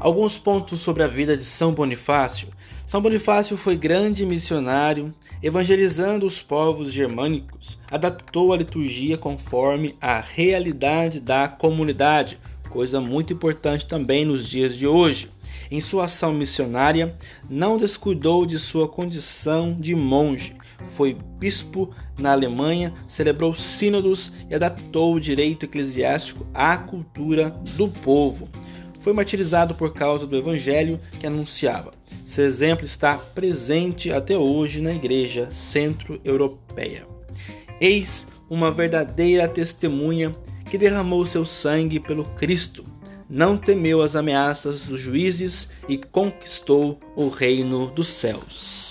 Alguns pontos sobre a vida de São Bonifácio. São Bonifácio foi grande missionário, evangelizando os povos germânicos, adaptou a liturgia conforme a realidade da comunidade, coisa muito importante também nos dias de hoje. Em sua ação missionária, não descuidou de sua condição de monge. Foi bispo na Alemanha, celebrou sínodos e adaptou o direito eclesiástico à cultura do povo foi martirizado por causa do evangelho que anunciava. Seu exemplo está presente até hoje na Igreja Centro-Europeia. Eis uma verdadeira testemunha que derramou seu sangue pelo Cristo, não temeu as ameaças dos juízes e conquistou o reino dos céus.